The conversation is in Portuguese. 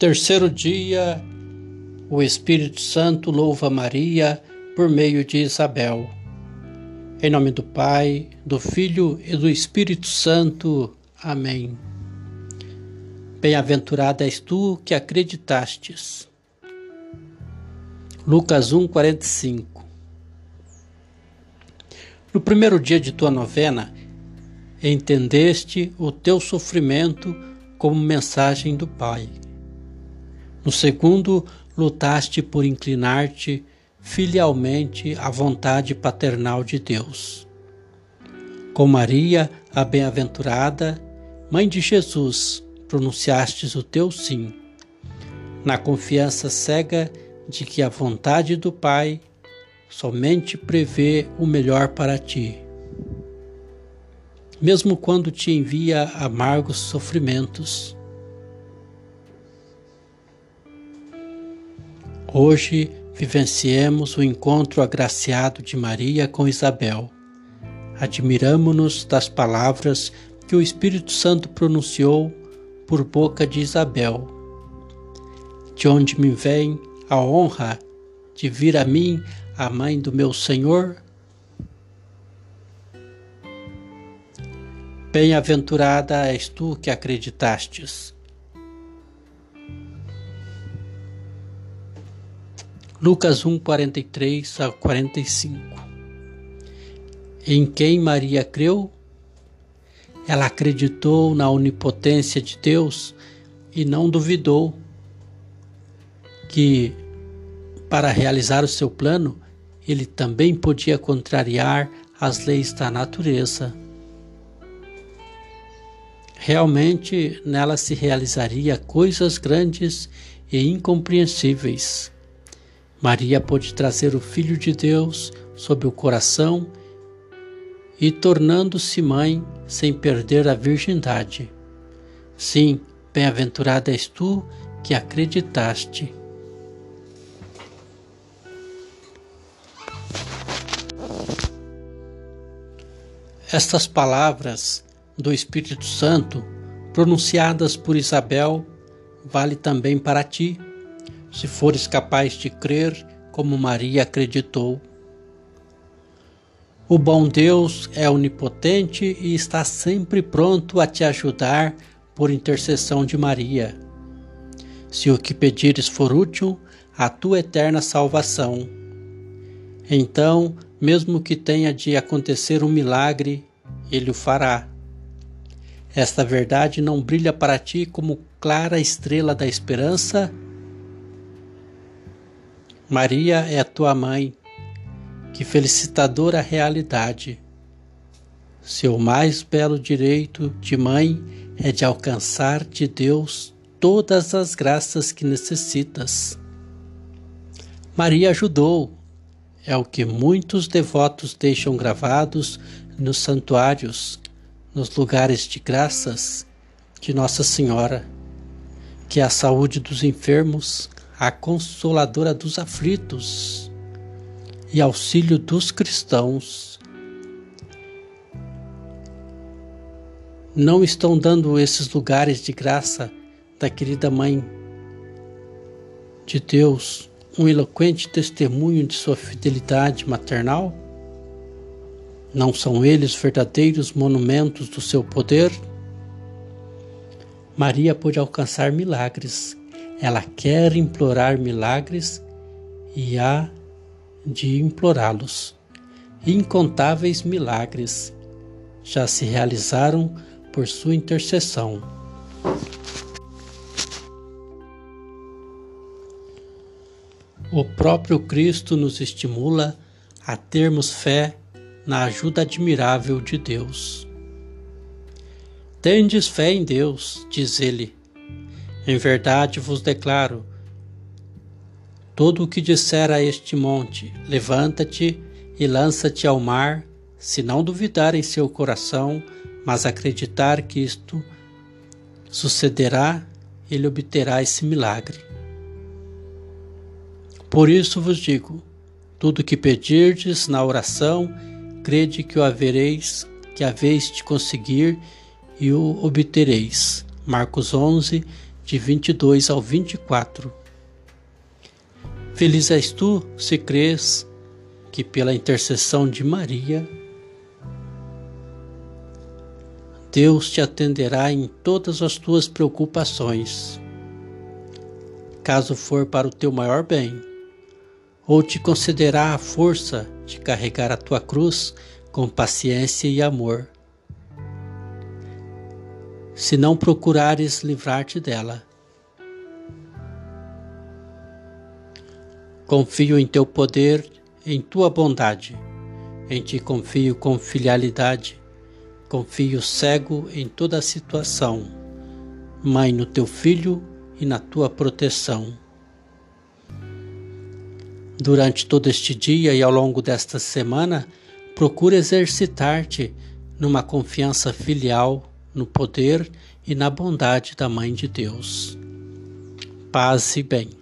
Terceiro dia, o Espírito Santo louva Maria por meio de Isabel. Em nome do Pai, do Filho e do Espírito Santo. Amém. Bem-aventurada és tu que acreditastes. Lucas 1, 45 No primeiro dia de tua novena, entendeste o teu sofrimento como mensagem do Pai. No segundo, lutaste por inclinar-te filialmente à vontade paternal de Deus. Com Maria, a bem-aventurada, mãe de Jesus, pronunciastes o teu sim, na confiança cega de que a vontade do Pai somente prevê o melhor para ti. Mesmo quando te envia amargos sofrimentos, Hoje vivenciemos o encontro agraciado de Maria com Isabel. Admiramo-nos das palavras que o Espírito Santo pronunciou por boca de Isabel. De onde me vem a honra de vir a mim, a mãe do meu Senhor? Bem-aventurada és tu que acreditastes Lucas 1, 43 a 45. Em quem Maria creu? Ela acreditou na onipotência de Deus e não duvidou que, para realizar o seu plano, ele também podia contrariar as leis da natureza. Realmente nela se realizaria coisas grandes e incompreensíveis Maria pôde trazer o Filho de Deus sob o coração e tornando-se mãe sem perder a virgindade. Sim, bem-aventurada és tu que acreditaste. Estas palavras do Espírito Santo, pronunciadas por Isabel, vale também para ti se fores capaz de crer como Maria acreditou. O bom Deus é onipotente e está sempre pronto a te ajudar por intercessão de Maria. Se o que pedires for útil à tua eterna salvação, então, mesmo que tenha de acontecer um milagre, ele o fará. Esta verdade não brilha para ti como clara estrela da esperança Maria é tua mãe, que felicitadora realidade. Seu mais belo direito de mãe é de alcançar de Deus todas as graças que necessitas. Maria ajudou, é o que muitos devotos deixam gravados nos santuários, nos lugares de graças de Nossa Senhora, que a saúde dos enfermos, a consoladora dos aflitos e auxílio dos cristãos. Não estão dando esses lugares de graça da querida Mãe de Deus um eloquente testemunho de sua fidelidade maternal? Não são eles verdadeiros monumentos do seu poder? Maria pôde alcançar milagres ela quer implorar milagres e há de implorá-los. Incontáveis milagres já se realizaram por sua intercessão. O próprio Cristo nos estimula a termos fé na ajuda admirável de Deus. Tendes fé em Deus, diz ele, em verdade vos declaro: todo o que disser a este monte, levanta-te e lança-te ao mar, se não duvidar em seu coração, mas acreditar que isto sucederá, ele obterá esse milagre. Por isso vos digo: tudo que pedirdes na oração, crede que o havereis, que haveis de conseguir e o obtereis. Marcos 11, de 22 ao 24. Feliz és tu se crês que pela intercessão de Maria, Deus te atenderá em todas as tuas preocupações. Caso for para o teu maior bem, ou te concederá a força de carregar a tua cruz com paciência e amor. Se não procurares livrar-te dela, confio em teu poder, em tua bondade. Em ti confio com filialidade Confio cego em toda a situação, Mãe, no teu filho e na tua proteção. Durante todo este dia e ao longo desta semana, procura exercitar-te numa confiança filial no poder e na bondade da Mãe de Deus. Paz e bem.